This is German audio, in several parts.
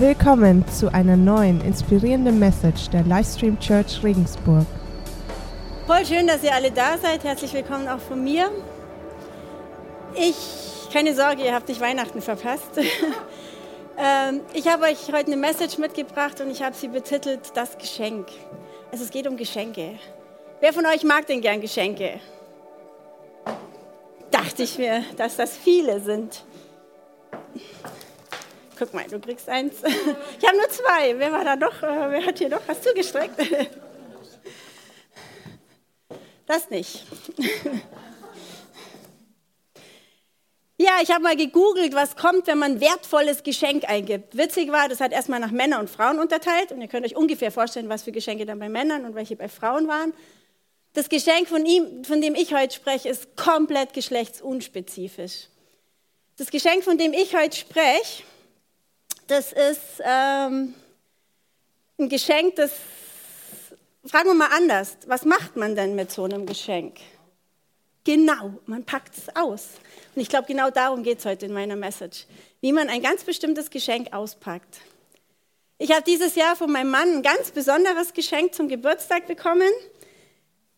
Willkommen zu einer neuen inspirierenden Message der Livestream Church Regensburg. Voll schön, dass ihr alle da seid. Herzlich willkommen auch von mir. Ich, keine Sorge, ihr habt nicht Weihnachten verpasst. Ähm, ich habe euch heute eine Message mitgebracht und ich habe sie betitelt Das Geschenk. Also es geht um Geschenke. Wer von euch mag denn gern Geschenke? Dachte ich mir, dass das viele sind. Guck mal, du kriegst eins. Ich habe nur zwei. Wer war da noch? Äh, wer hat hier noch was zugestreckt? Das nicht. Ja, ich habe mal gegoogelt, was kommt, wenn man wertvolles Geschenk eingibt. Witzig war, das hat erstmal nach Männern und Frauen unterteilt und ihr könnt euch ungefähr vorstellen, was für Geschenke dann bei Männern und welche bei Frauen waren. Das Geschenk von ihm, von dem ich heute spreche, ist komplett geschlechtsunspezifisch. Das Geschenk, von dem ich heute spreche, das ist ähm, ein Geschenk, das, fragen wir mal anders, was macht man denn mit so einem Geschenk? Genau, man packt es aus. Und ich glaube, genau darum geht es heute in meiner Message, wie man ein ganz bestimmtes Geschenk auspackt. Ich habe dieses Jahr von meinem Mann ein ganz besonderes Geschenk zum Geburtstag bekommen.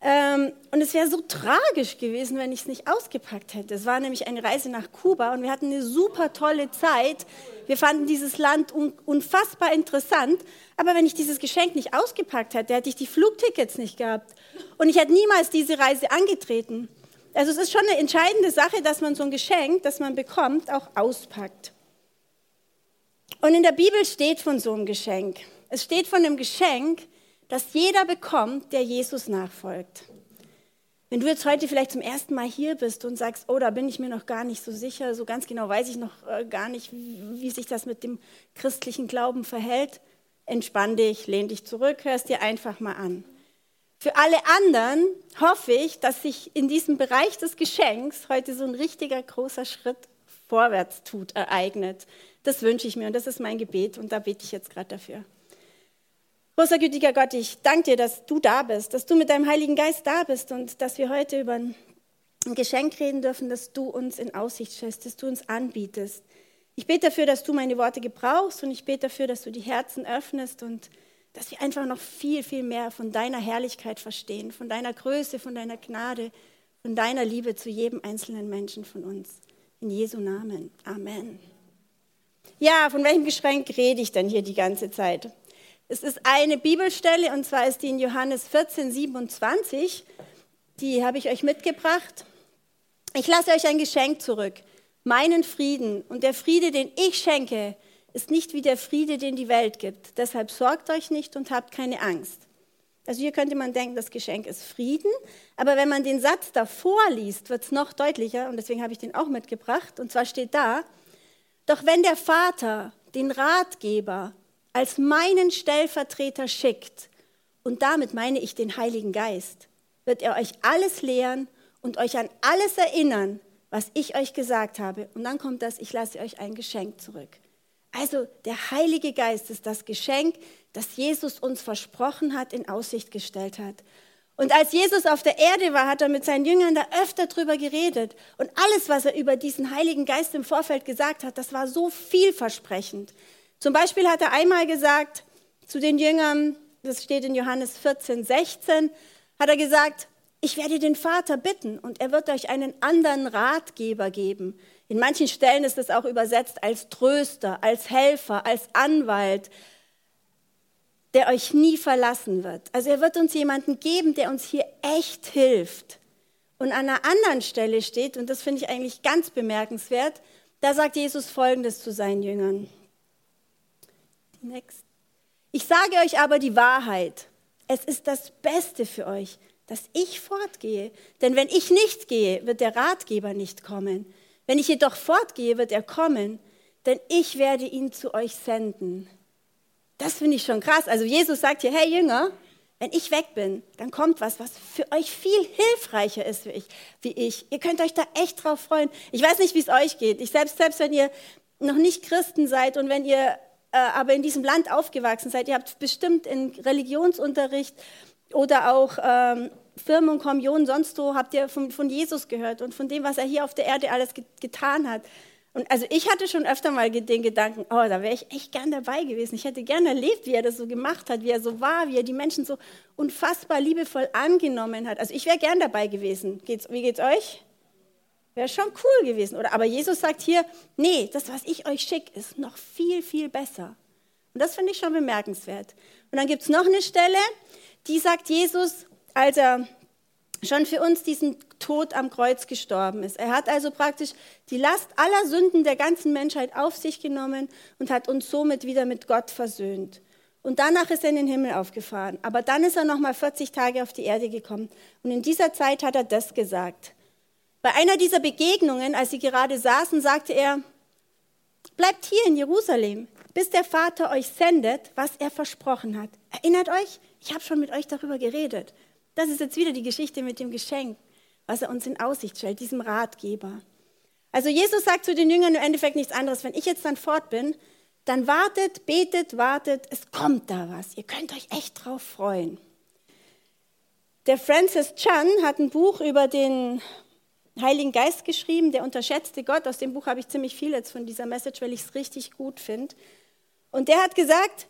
Ähm, und es wäre so tragisch gewesen, wenn ich es nicht ausgepackt hätte. Es war nämlich eine Reise nach Kuba und wir hatten eine super tolle Zeit. Wir fanden dieses Land un unfassbar interessant. Aber wenn ich dieses Geschenk nicht ausgepackt hätte, hätte ich die Flugtickets nicht gehabt. Und ich hätte niemals diese Reise angetreten. Also es ist schon eine entscheidende Sache, dass man so ein Geschenk, das man bekommt, auch auspackt. Und in der Bibel steht von so einem Geschenk. Es steht von einem Geschenk, das jeder bekommt, der Jesus nachfolgt. Wenn du jetzt heute vielleicht zum ersten Mal hier bist und sagst, oh, da bin ich mir noch gar nicht so sicher, so ganz genau weiß ich noch äh, gar nicht, wie, wie sich das mit dem christlichen Glauben verhält, entspann dich, lehn dich zurück, hörst dir einfach mal an. Für alle anderen hoffe ich, dass sich in diesem Bereich des Geschenks heute so ein richtiger großer Schritt vorwärts tut, ereignet. Das wünsche ich mir und das ist mein Gebet und da bete ich jetzt gerade dafür. Großer gütiger Gott, ich danke dir, dass du da bist, dass du mit deinem Heiligen Geist da bist und dass wir heute über ein Geschenk reden dürfen, das du uns in Aussicht stellst, das du uns anbietest. Ich bete dafür, dass du meine Worte gebrauchst und ich bete dafür, dass du die Herzen öffnest und dass wir einfach noch viel, viel mehr von deiner Herrlichkeit verstehen, von deiner Größe, von deiner Gnade, von deiner Liebe zu jedem einzelnen Menschen von uns. In Jesu Namen. Amen. Ja, von welchem Geschenk rede ich denn hier die ganze Zeit? Es ist eine Bibelstelle und zwar ist die in Johannes 14, 27. Die habe ich euch mitgebracht. Ich lasse euch ein Geschenk zurück, meinen Frieden. Und der Friede, den ich schenke, ist nicht wie der Friede, den die Welt gibt. Deshalb sorgt euch nicht und habt keine Angst. Also hier könnte man denken, das Geschenk ist Frieden, aber wenn man den Satz davor liest, wird es noch deutlicher und deswegen habe ich den auch mitgebracht. Und zwar steht da, doch wenn der Vater den Ratgeber, als meinen Stellvertreter schickt, und damit meine ich den Heiligen Geist, wird er euch alles lehren und euch an alles erinnern, was ich euch gesagt habe. Und dann kommt das, ich lasse euch ein Geschenk zurück. Also der Heilige Geist ist das Geschenk, das Jesus uns versprochen hat, in Aussicht gestellt hat. Und als Jesus auf der Erde war, hat er mit seinen Jüngern da öfter drüber geredet. Und alles, was er über diesen Heiligen Geist im Vorfeld gesagt hat, das war so vielversprechend. Zum Beispiel hat er einmal gesagt zu den Jüngern, das steht in Johannes 14, 16, hat er gesagt, ich werde den Vater bitten und er wird euch einen anderen Ratgeber geben. In manchen Stellen ist es auch übersetzt als Tröster, als Helfer, als Anwalt, der euch nie verlassen wird. Also er wird uns jemanden geben, der uns hier echt hilft. Und an einer anderen Stelle steht, und das finde ich eigentlich ganz bemerkenswert, da sagt Jesus Folgendes zu seinen Jüngern. Next. Ich sage euch aber die Wahrheit. Es ist das Beste für euch, dass ich fortgehe. Denn wenn ich nicht gehe, wird der Ratgeber nicht kommen. Wenn ich jedoch fortgehe, wird er kommen, denn ich werde ihn zu euch senden. Das finde ich schon krass. Also Jesus sagt hier, hey Jünger, wenn ich weg bin, dann kommt was, was für euch viel hilfreicher ist wie ich. Wie ich. Ihr könnt euch da echt drauf freuen. Ich weiß nicht, wie es euch geht. Ich selbst, selbst wenn ihr noch nicht Christen seid und wenn ihr aber in diesem Land aufgewachsen seid, ihr habt bestimmt in Religionsunterricht oder auch ähm, Firmen und Kommunionen sonst wo, habt ihr von, von, Jesus gehört und von dem, was er hier auf der Erde alles getan hat. Und also ich hatte schon öfter mal den Gedanken, oh, da wäre ich echt gern dabei gewesen. Ich hätte gern erlebt, wie er das so gemacht hat, wie er so war, wie er die Menschen so unfassbar liebevoll angenommen hat. Also ich wäre gern dabei gewesen. Geht's, wie geht's euch? Wäre schon cool gewesen, oder? Aber Jesus sagt hier, nee, das, was ich euch schicke, ist noch viel, viel besser. Und das finde ich schon bemerkenswert. Und dann gibt es noch eine Stelle, die sagt Jesus, als er schon für uns diesen Tod am Kreuz gestorben ist. Er hat also praktisch die Last aller Sünden der ganzen Menschheit auf sich genommen und hat uns somit wieder mit Gott versöhnt. Und danach ist er in den Himmel aufgefahren. Aber dann ist er noch mal 40 Tage auf die Erde gekommen. Und in dieser Zeit hat er das gesagt. Bei einer dieser Begegnungen, als sie gerade saßen, sagte er, bleibt hier in Jerusalem, bis der Vater euch sendet, was er versprochen hat. Erinnert euch? Ich habe schon mit euch darüber geredet. Das ist jetzt wieder die Geschichte mit dem Geschenk, was er uns in Aussicht stellt, diesem Ratgeber. Also Jesus sagt zu den Jüngern im Endeffekt nichts anderes. Wenn ich jetzt dann fort bin, dann wartet, betet, wartet, es kommt da was. Ihr könnt euch echt drauf freuen. Der Francis Chan hat ein Buch über den Heiligen Geist geschrieben, der unterschätzte Gott. Aus dem Buch habe ich ziemlich viel jetzt von dieser Message, weil ich es richtig gut finde. Und der hat gesagt,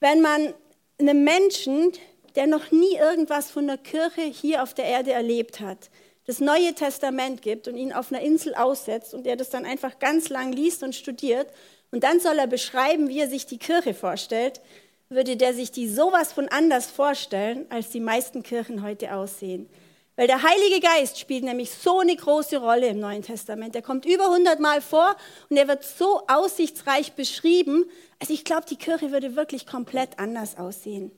wenn man einem Menschen, der noch nie irgendwas von der Kirche hier auf der Erde erlebt hat, das Neue Testament gibt und ihn auf einer Insel aussetzt und er das dann einfach ganz lang liest und studiert und dann soll er beschreiben, wie er sich die Kirche vorstellt, würde der sich die sowas von anders vorstellen, als die meisten Kirchen heute aussehen. Weil der Heilige Geist spielt nämlich so eine große Rolle im Neuen Testament. Er kommt über 100 Mal vor und er wird so aussichtsreich beschrieben. Also ich glaube, die Kirche würde wirklich komplett anders aussehen.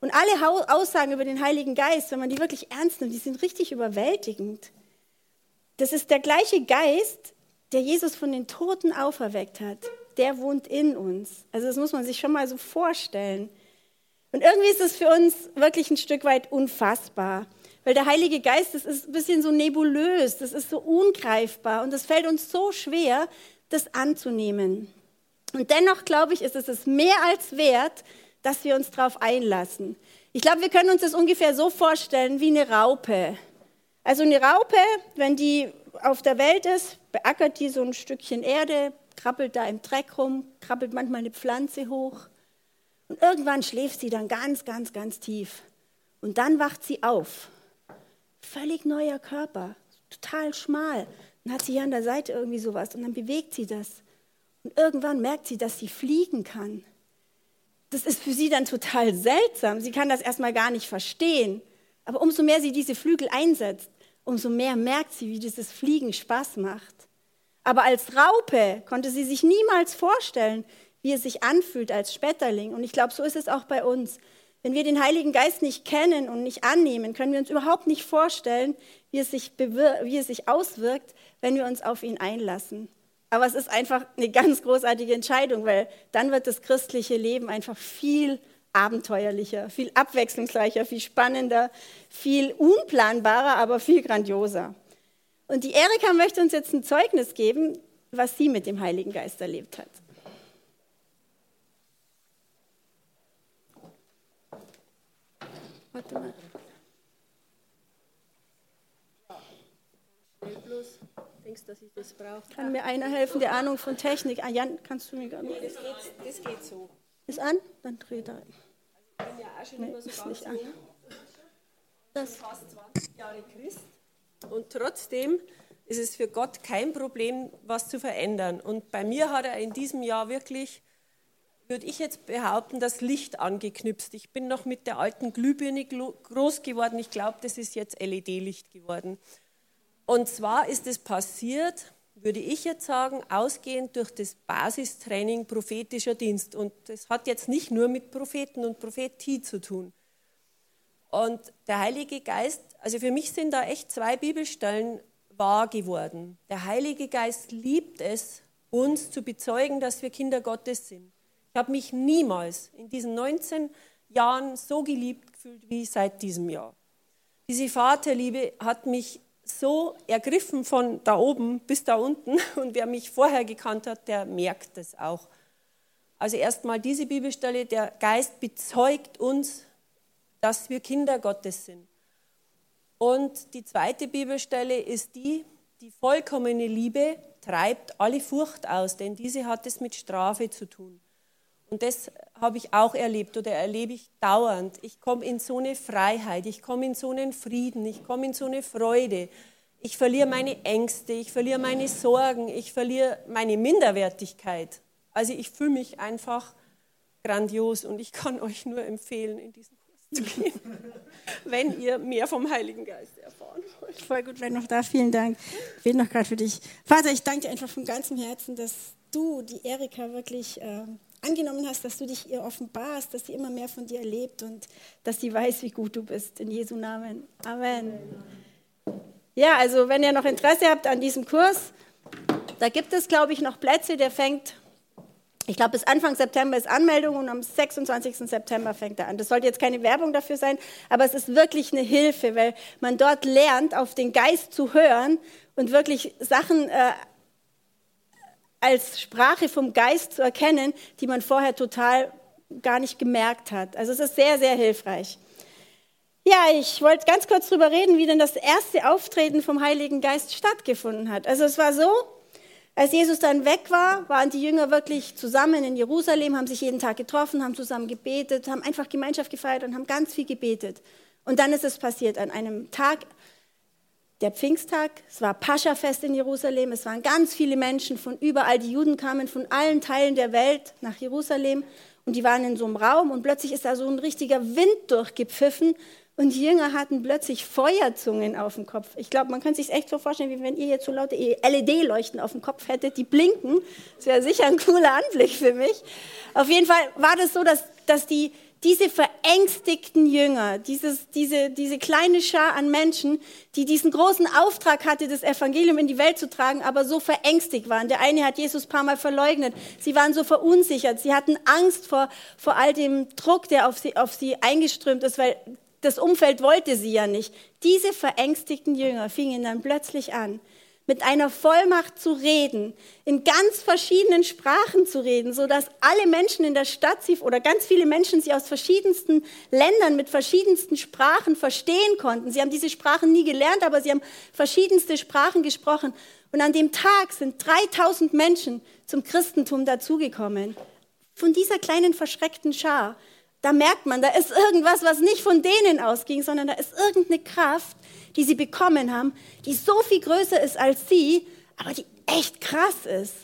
Und alle Aussagen über den Heiligen Geist, wenn man die wirklich ernst nimmt, die sind richtig überwältigend. Das ist der gleiche Geist, der Jesus von den Toten auferweckt hat. Der wohnt in uns. Also das muss man sich schon mal so vorstellen. Und irgendwie ist es für uns wirklich ein Stück weit unfassbar. Weil der Heilige Geist, das ist ein bisschen so nebulös, das ist so ungreifbar und es fällt uns so schwer, das anzunehmen. Und dennoch, glaube ich, ist es es mehr als wert, dass wir uns darauf einlassen. Ich glaube, wir können uns das ungefähr so vorstellen wie eine Raupe. Also eine Raupe, wenn die auf der Welt ist, beackert die so ein Stückchen Erde, krabbelt da im Dreck rum, krabbelt manchmal eine Pflanze hoch. Und irgendwann schläft sie dann ganz, ganz, ganz tief. Und dann wacht sie auf völlig neuer Körper, total schmal. Dann hat sie hier an der Seite irgendwie sowas und dann bewegt sie das. Und irgendwann merkt sie, dass sie fliegen kann. Das ist für sie dann total seltsam. Sie kann das erstmal gar nicht verstehen. Aber umso mehr sie diese Flügel einsetzt, umso mehr merkt sie, wie dieses Fliegen Spaß macht. Aber als Raupe konnte sie sich niemals vorstellen, wie es sich anfühlt als Spetterling. Und ich glaube, so ist es auch bei uns. Wenn wir den Heiligen Geist nicht kennen und nicht annehmen, können wir uns überhaupt nicht vorstellen, wie es sich, wie es sich auswirkt, wenn wir uns auf ihn einlassen. Aber es ist einfach eine ganz großartige Entscheidung, weil dann wird das christliche Leben einfach viel abenteuerlicher, viel abwechslungsreicher, viel spannender, viel unplanbarer, aber viel grandioser. Und die Erika möchte uns jetzt ein Zeugnis geben, was sie mit dem Heiligen Geist erlebt hat. Warte mal. Denkst, dass ich das brauche? Kann mir einer helfen, der Ahnung von Technik? Ah, Jan, kannst du mir gar nicht. Nee, das geht, das geht so. Ist an? Dann dreh da. Also ich bin ja auch schon nee, immer so ist nicht an. Das fast 20 Jahre Christ. Und trotzdem ist es für Gott kein Problem, was zu verändern. Und bei mir hat er in diesem Jahr wirklich würde ich jetzt behaupten, das Licht angeknüpft. Ich bin noch mit der alten Glühbirne groß geworden. Ich glaube, das ist jetzt LED-Licht geworden. Und zwar ist es passiert, würde ich jetzt sagen, ausgehend durch das Basistraining prophetischer Dienst. Und das hat jetzt nicht nur mit Propheten und Prophetie zu tun. Und der Heilige Geist, also für mich sind da echt zwei Bibelstellen wahr geworden. Der Heilige Geist liebt es, uns zu bezeugen, dass wir Kinder Gottes sind. Ich habe mich niemals in diesen 19 Jahren so geliebt gefühlt wie seit diesem Jahr. Diese Vaterliebe hat mich so ergriffen von da oben bis da unten und wer mich vorher gekannt hat, der merkt es auch. Also erstmal diese Bibelstelle, der Geist bezeugt uns, dass wir Kinder Gottes sind. Und die zweite Bibelstelle ist die, die vollkommene Liebe treibt alle Furcht aus, denn diese hat es mit Strafe zu tun. Und das habe ich auch erlebt oder erlebe ich dauernd. Ich komme in so eine Freiheit, ich komme in so einen Frieden, ich komme in so eine Freude. Ich verliere meine Ängste, ich verliere meine Sorgen, ich verliere meine Minderwertigkeit. Also ich fühle mich einfach grandios und ich kann euch nur empfehlen, in diesen Kurs zu gehen, wenn ihr mehr vom Heiligen Geist erfahren wollt. Voll gut, wenn noch da. Vielen Dank. Ich bete noch gerade für dich. Vater, ich danke dir einfach von ganzem Herzen, dass du die Erika wirklich äh, angenommen hast, dass du dich ihr offenbarst, dass sie immer mehr von dir erlebt und dass sie weiß, wie gut du bist. In Jesu Namen. Amen. Ja, also wenn ihr noch Interesse habt an diesem Kurs, da gibt es, glaube ich, noch Plätze. Der fängt, ich glaube, bis Anfang September ist Anmeldung und am 26. September fängt er an. Das sollte jetzt keine Werbung dafür sein, aber es ist wirklich eine Hilfe, weil man dort lernt, auf den Geist zu hören und wirklich Sachen äh, als Sprache vom Geist zu erkennen, die man vorher total gar nicht gemerkt hat. Also es ist sehr, sehr hilfreich. Ja, ich wollte ganz kurz darüber reden, wie denn das erste Auftreten vom Heiligen Geist stattgefunden hat. Also es war so, als Jesus dann weg war, waren die Jünger wirklich zusammen in Jerusalem, haben sich jeden Tag getroffen, haben zusammen gebetet, haben einfach Gemeinschaft gefeiert und haben ganz viel gebetet. Und dann ist es passiert an einem Tag, der Pfingsttag, es war Paschafest in Jerusalem, es waren ganz viele Menschen von überall, die Juden kamen von allen Teilen der Welt nach Jerusalem und die waren in so einem Raum und plötzlich ist da so ein richtiger Wind durchgepfiffen und die Jünger hatten plötzlich Feuerzungen auf dem Kopf. Ich glaube, man kann sich echt so vorstellen, wie wenn ihr jetzt so laute LED-Leuchten auf dem Kopf hättet, die blinken. Das wäre sicher ein cooler Anblick für mich. Auf jeden Fall war das so, dass, dass die, diese verängstigten Jünger, dieses, diese, diese kleine Schar an Menschen, die diesen großen Auftrag hatte, das Evangelium in die Welt zu tragen, aber so verängstigt waren. Der eine hat Jesus ein paar Mal verleugnet. Sie waren so verunsichert. Sie hatten Angst vor, vor all dem Druck, der auf sie, auf sie eingeströmt ist, weil das Umfeld wollte sie ja nicht. Diese verängstigten Jünger fingen dann plötzlich an, mit einer Vollmacht zu reden, in ganz verschiedenen Sprachen zu reden, so dass alle Menschen in der Stadt sie oder ganz viele Menschen sie aus verschiedensten Ländern mit verschiedensten Sprachen verstehen konnten. Sie haben diese Sprachen nie gelernt, aber sie haben verschiedenste Sprachen gesprochen. Und an dem Tag sind 3000 Menschen zum Christentum dazugekommen. Von dieser kleinen verschreckten Schar da merkt man, da ist irgendwas, was nicht von denen ausging, sondern da ist irgendeine Kraft, die sie bekommen haben, die so viel größer ist als sie, aber die echt krass ist.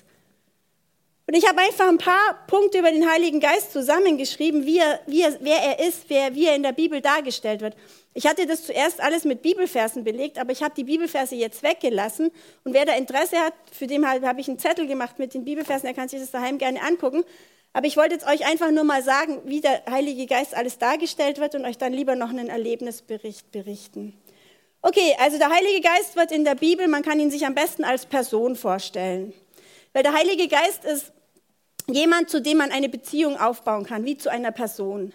Und ich habe einfach ein paar Punkte über den Heiligen Geist zusammengeschrieben, wie er, wie er, wer er ist, wer, wie er in der Bibel dargestellt wird. Ich hatte das zuerst alles mit Bibelversen belegt, aber ich habe die Bibelverse jetzt weggelassen. Und wer da Interesse hat, für den habe ich einen Zettel gemacht mit den Bibelversen, der kann sich das daheim gerne angucken. Aber ich wollte jetzt euch einfach nur mal sagen, wie der Heilige Geist alles dargestellt wird und euch dann lieber noch einen Erlebnisbericht berichten. Okay, also der Heilige Geist wird in der Bibel, man kann ihn sich am besten als Person vorstellen. Weil der Heilige Geist ist jemand, zu dem man eine Beziehung aufbauen kann, wie zu einer Person.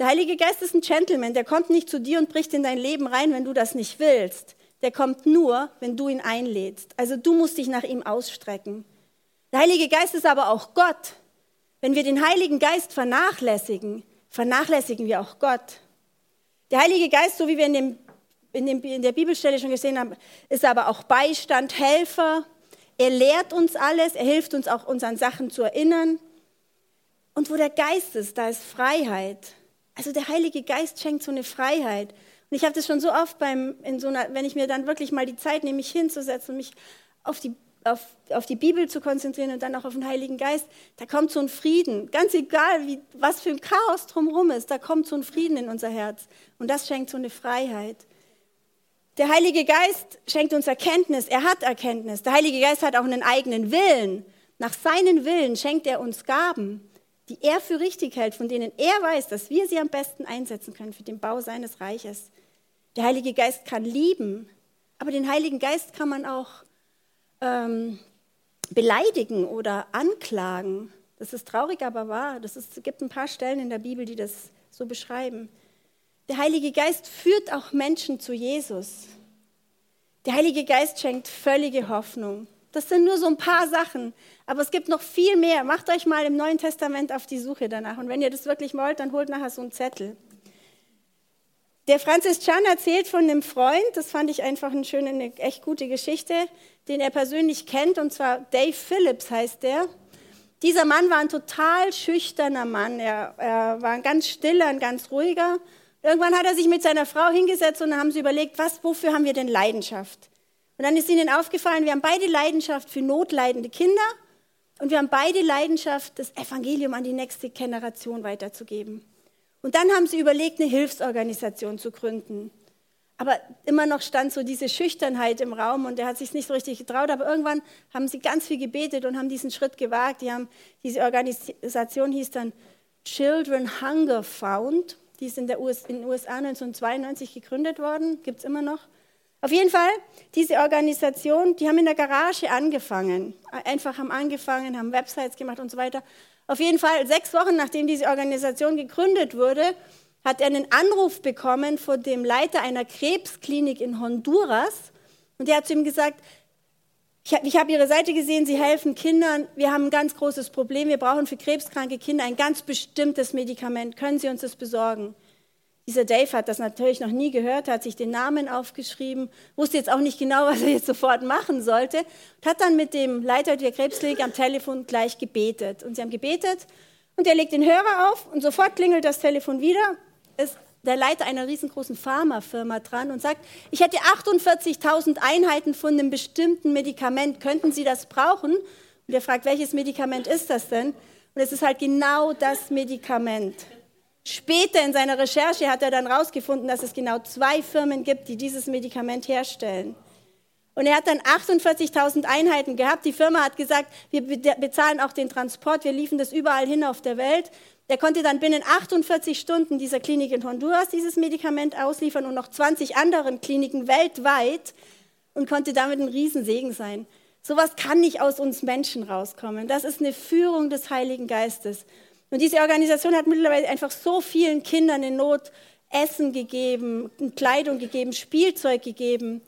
Der Heilige Geist ist ein Gentleman, der kommt nicht zu dir und bricht in dein Leben rein, wenn du das nicht willst. Der kommt nur, wenn du ihn einlädst. Also du musst dich nach ihm ausstrecken. Der Heilige Geist ist aber auch Gott. Wenn wir den Heiligen Geist vernachlässigen, vernachlässigen wir auch Gott. Der Heilige Geist, so wie wir in, dem, in, dem, in der Bibelstelle schon gesehen haben, ist aber auch Beistand, Helfer. Er lehrt uns alles, er hilft uns auch, uns an Sachen zu erinnern. Und wo der Geist ist, da ist Freiheit. Also der Heilige Geist schenkt so eine Freiheit. Und ich habe das schon so oft beim, in so einer, wenn ich mir dann wirklich mal die Zeit nehme, mich hinzusetzen und mich auf die auf, auf die Bibel zu konzentrieren und dann auch auf den Heiligen Geist, da kommt so ein Frieden. Ganz egal, wie, was für ein Chaos drumherum ist, da kommt so ein Frieden in unser Herz. Und das schenkt so eine Freiheit. Der Heilige Geist schenkt uns Erkenntnis. Er hat Erkenntnis. Der Heilige Geist hat auch einen eigenen Willen. Nach seinen Willen schenkt er uns Gaben, die er für richtig hält, von denen er weiß, dass wir sie am besten einsetzen können für den Bau seines Reiches. Der Heilige Geist kann lieben, aber den Heiligen Geist kann man auch ähm, beleidigen oder anklagen. Das ist traurig, aber wahr. Das ist, es gibt ein paar Stellen in der Bibel, die das so beschreiben. Der Heilige Geist führt auch Menschen zu Jesus. Der Heilige Geist schenkt völlige Hoffnung. Das sind nur so ein paar Sachen, aber es gibt noch viel mehr. Macht euch mal im Neuen Testament auf die Suche danach. Und wenn ihr das wirklich wollt, dann holt nachher so einen Zettel. Der Francis Chan erzählt von einem Freund, das fand ich einfach eine schöne, eine echt gute Geschichte. den er persönlich kennt, und zwar Dave Phillips heißt der. Dieser Mann war ein total schüchterner Mann. Er, er war ein ganz stiller, ein ganz ruhiger. Irgendwann hat er sich mit seiner Frau hingesetzt und dann haben sie überlegt, was, wofür haben wir denn Leidenschaft? Und dann ist ihnen aufgefallen, wir haben beide Leidenschaft für notleidende Kinder und wir haben beide Leidenschaft, das Evangelium an die nächste Generation weiterzugeben. Und dann haben sie überlegt, eine Hilfsorganisation zu gründen. Aber immer noch stand so diese Schüchternheit im Raum und er hat sich nicht so richtig getraut. Aber irgendwann haben sie ganz viel gebetet und haben diesen Schritt gewagt. Die haben, diese Organisation hieß dann Children Hunger Found. Die ist in, der US, in den USA 1992 gegründet worden, gibt es immer noch. Auf jeden Fall, diese Organisation, die haben in der Garage angefangen. Einfach haben angefangen, haben Websites gemacht und so weiter. Auf jeden Fall, sechs Wochen nachdem diese Organisation gegründet wurde, hat er einen Anruf bekommen von dem Leiter einer Krebsklinik in Honduras. Und der hat zu ihm gesagt, ich habe hab Ihre Seite gesehen, Sie helfen Kindern. Wir haben ein ganz großes Problem. Wir brauchen für krebskranke Kinder ein ganz bestimmtes Medikament. Können Sie uns das besorgen? Dieser Dave hat das natürlich noch nie gehört, hat sich den Namen aufgeschrieben, wusste jetzt auch nicht genau, was er jetzt sofort machen sollte, und hat dann mit dem Leiter der Krebsklinik am Telefon gleich gebetet. Und sie haben gebetet und er legt den Hörer auf und sofort klingelt das Telefon wieder ist der Leiter einer riesengroßen Pharmafirma dran und sagt, ich hätte 48.000 Einheiten von einem bestimmten Medikament, könnten Sie das brauchen? Und er fragt, welches Medikament ist das denn? Und es ist halt genau das Medikament. Später in seiner Recherche hat er dann herausgefunden, dass es genau zwei Firmen gibt, die dieses Medikament herstellen. Und er hat dann 48.000 Einheiten gehabt. Die Firma hat gesagt, wir bezahlen auch den Transport, wir liefern das überall hin auf der Welt. Der konnte dann binnen 48 Stunden dieser Klinik in Honduras dieses Medikament ausliefern und noch 20 anderen Kliniken weltweit und konnte damit ein Riesensegen sein. Sowas kann nicht aus uns Menschen rauskommen. Das ist eine Führung des Heiligen Geistes. Und diese Organisation hat mittlerweile einfach so vielen Kindern in Not Essen gegeben, Kleidung gegeben, Spielzeug gegeben.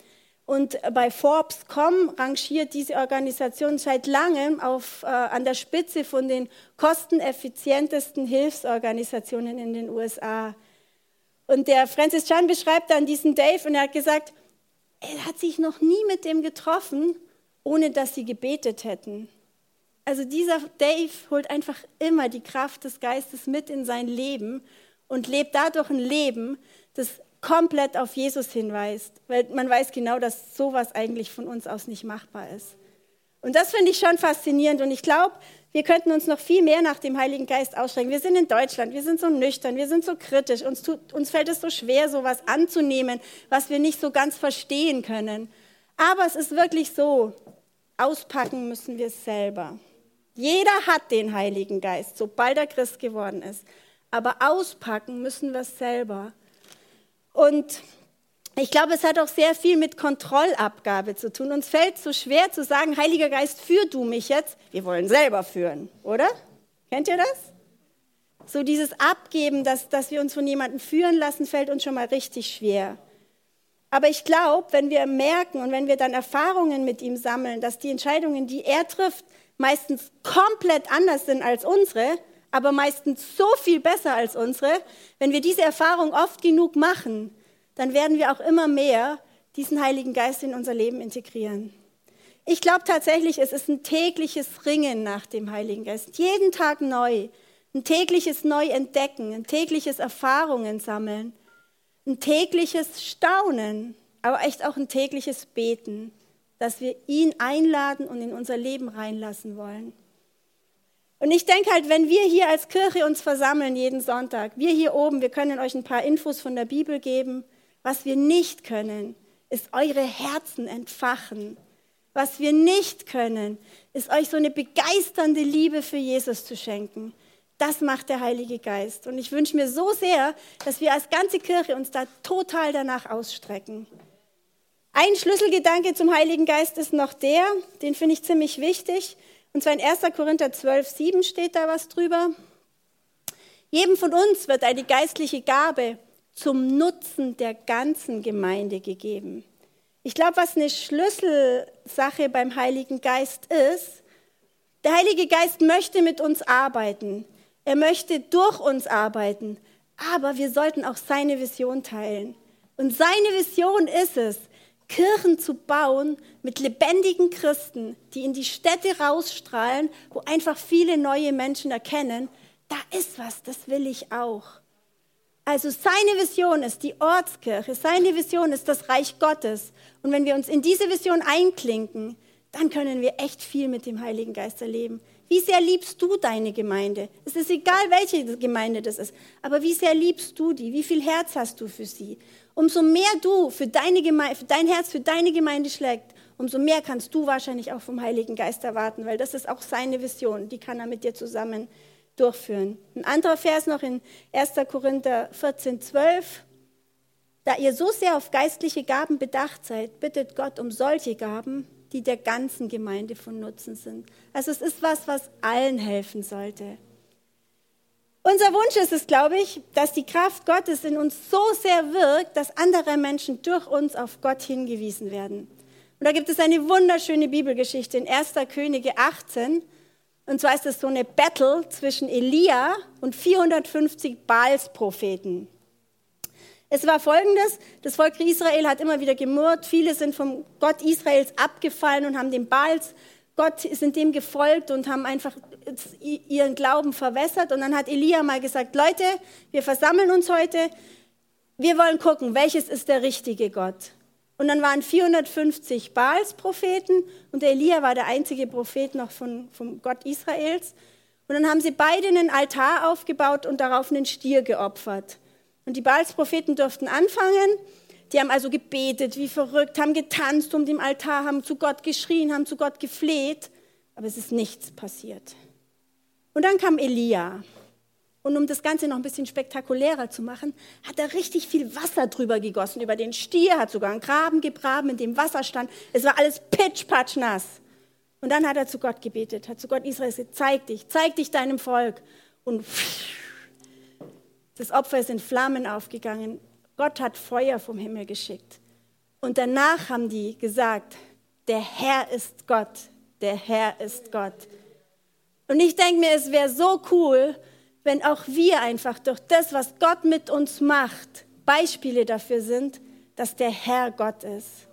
Und bei Forbes.com rangiert diese Organisation seit langem auf, äh, an der Spitze von den kosteneffizientesten Hilfsorganisationen in den USA. Und der Francis Chan beschreibt dann diesen Dave und er hat gesagt, er hat sich noch nie mit dem getroffen, ohne dass sie gebetet hätten. Also dieser Dave holt einfach immer die Kraft des Geistes mit in sein Leben und lebt dadurch ein Leben, das komplett auf Jesus hinweist, weil man weiß genau, dass sowas eigentlich von uns aus nicht machbar ist. Und das finde ich schon faszinierend und ich glaube, wir könnten uns noch viel mehr nach dem Heiligen Geist ausstrecken. Wir sind in Deutschland, wir sind so nüchtern, wir sind so kritisch, uns, tut, uns fällt es so schwer, sowas anzunehmen, was wir nicht so ganz verstehen können. Aber es ist wirklich so, auspacken müssen wir es selber. Jeder hat den Heiligen Geist, sobald er Christ geworden ist. Aber auspacken müssen wir es selber. Und ich glaube, es hat auch sehr viel mit Kontrollabgabe zu tun. Uns fällt so schwer zu sagen, Heiliger Geist, führ du mich jetzt. Wir wollen selber führen, oder? Kennt ihr das? So dieses Abgeben, dass, dass wir uns von jemandem führen lassen, fällt uns schon mal richtig schwer. Aber ich glaube, wenn wir merken und wenn wir dann Erfahrungen mit ihm sammeln, dass die Entscheidungen, die er trifft, meistens komplett anders sind als unsere, aber meistens so viel besser als unsere, wenn wir diese Erfahrung oft genug machen, dann werden wir auch immer mehr diesen Heiligen Geist in unser Leben integrieren. Ich glaube tatsächlich, es ist ein tägliches Ringen nach dem Heiligen Geist. Jeden Tag neu. Ein tägliches Neuentdecken, ein tägliches Erfahrungen sammeln, ein tägliches Staunen, aber echt auch ein tägliches Beten, dass wir ihn einladen und in unser Leben reinlassen wollen. Und ich denke halt, wenn wir hier als Kirche uns versammeln jeden Sonntag, wir hier oben, wir können euch ein paar Infos von der Bibel geben. Was wir nicht können, ist eure Herzen entfachen. Was wir nicht können, ist euch so eine begeisternde Liebe für Jesus zu schenken. Das macht der Heilige Geist. Und ich wünsche mir so sehr, dass wir als ganze Kirche uns da total danach ausstrecken. Ein Schlüsselgedanke zum Heiligen Geist ist noch der, den finde ich ziemlich wichtig. Und zwar in 1. Korinther 12, 7 steht da was drüber. Jedem von uns wird eine geistliche Gabe zum Nutzen der ganzen Gemeinde gegeben. Ich glaube, was eine Schlüsselsache beim Heiligen Geist ist, der Heilige Geist möchte mit uns arbeiten. Er möchte durch uns arbeiten. Aber wir sollten auch seine Vision teilen. Und seine Vision ist es, Kirchen zu bauen mit lebendigen Christen, die in die Städte rausstrahlen, wo einfach viele neue Menschen erkennen, da ist was, das will ich auch. Also seine Vision ist die Ortskirche, seine Vision ist das Reich Gottes. Und wenn wir uns in diese Vision einklinken, dann können wir echt viel mit dem Heiligen Geist erleben. Wie sehr liebst du deine Gemeinde? Es ist egal, welche Gemeinde das ist, aber wie sehr liebst du die? Wie viel Herz hast du für sie? Umso mehr du für, deine für dein Herz für deine Gemeinde schlägt, umso mehr kannst du wahrscheinlich auch vom Heiligen Geist erwarten, weil das ist auch seine Vision, die kann er mit dir zusammen durchführen. Ein anderer Vers noch in 1. Korinther 14, 12. Da ihr so sehr auf geistliche Gaben bedacht seid, bittet Gott um solche Gaben, die der ganzen Gemeinde von Nutzen sind. Also es ist was, was allen helfen sollte. Unser Wunsch ist es, glaube ich, dass die Kraft Gottes in uns so sehr wirkt, dass andere Menschen durch uns auf Gott hingewiesen werden. Und da gibt es eine wunderschöne Bibelgeschichte in 1. Könige 18. Und zwar ist es so eine Battle zwischen Elia und 450 Baals-Propheten. Es war folgendes, das Volk Israel hat immer wieder gemurrt, viele sind vom Gott Israels abgefallen und haben dem Baals, Gott sind dem gefolgt und haben einfach ihren Glauben verwässert. Und dann hat Elia mal gesagt, Leute, wir versammeln uns heute, wir wollen gucken, welches ist der richtige Gott. Und dann waren 450 Baals-Propheten und der Elia war der einzige Prophet noch von, vom Gott Israels. Und dann haben sie beide einen Altar aufgebaut und darauf einen Stier geopfert. Und die Baals-Propheten durften anfangen. Die haben also gebetet, wie verrückt, haben getanzt um den Altar, haben zu Gott geschrien, haben zu Gott gefleht. Aber es ist nichts passiert. Und dann kam Elia. Und um das Ganze noch ein bisschen spektakulärer zu machen, hat er richtig viel Wasser drüber gegossen, über den Stier, hat sogar einen Graben gegraben, in dem Wasser stand. Es war alles pitschpatsch nass. Und dann hat er zu Gott gebetet, hat zu Gott Israels gesagt, zeig dich, zeig dich deinem Volk. Und das Opfer ist in Flammen aufgegangen. Gott hat Feuer vom Himmel geschickt. Und danach haben die gesagt, der Herr ist Gott, der Herr ist Gott. Und ich denke mir, es wäre so cool, wenn auch wir einfach durch das, was Gott mit uns macht, Beispiele dafür sind, dass der Herr Gott ist.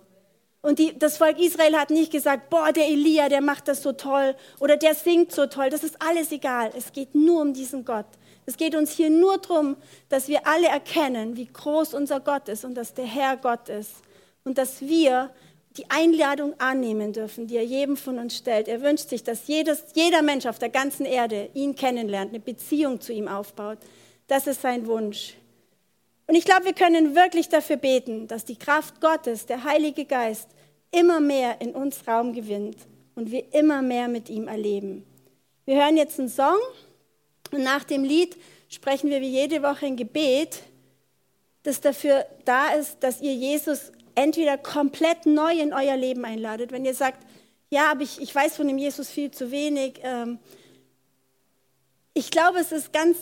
Und die, das Volk Israel hat nicht gesagt, boah, der Elia, der macht das so toll oder der singt so toll. Das ist alles egal. Es geht nur um diesen Gott. Es geht uns hier nur darum, dass wir alle erkennen, wie groß unser Gott ist und dass der Herr Gott ist. Und dass wir die Einladung annehmen dürfen, die er jedem von uns stellt. Er wünscht sich, dass jedes, jeder Mensch auf der ganzen Erde ihn kennenlernt, eine Beziehung zu ihm aufbaut. Das ist sein Wunsch. Und ich glaube, wir können wirklich dafür beten, dass die Kraft Gottes, der Heilige Geist, immer mehr in uns Raum gewinnt und wir immer mehr mit ihm erleben. Wir hören jetzt einen Song und nach dem Lied sprechen wir wie jede Woche ein Gebet, das dafür da ist, dass ihr Jesus entweder komplett neu in euer Leben einladet, wenn ihr sagt, ja, aber ich, ich weiß von dem Jesus viel zu wenig. Ähm, ich glaube, es ist ganz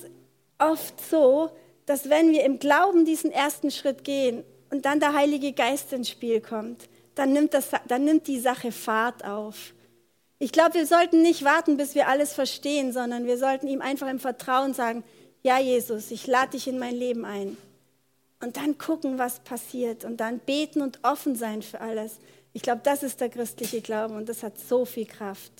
oft so, dass wenn wir im Glauben diesen ersten Schritt gehen und dann der Heilige Geist ins Spiel kommt, dann nimmt, das, dann nimmt die Sache Fahrt auf. Ich glaube, wir sollten nicht warten, bis wir alles verstehen, sondern wir sollten ihm einfach im Vertrauen sagen, ja Jesus, ich lade dich in mein Leben ein. Und dann gucken, was passiert und dann beten und offen sein für alles. Ich glaube, das ist der christliche Glaube und das hat so viel Kraft.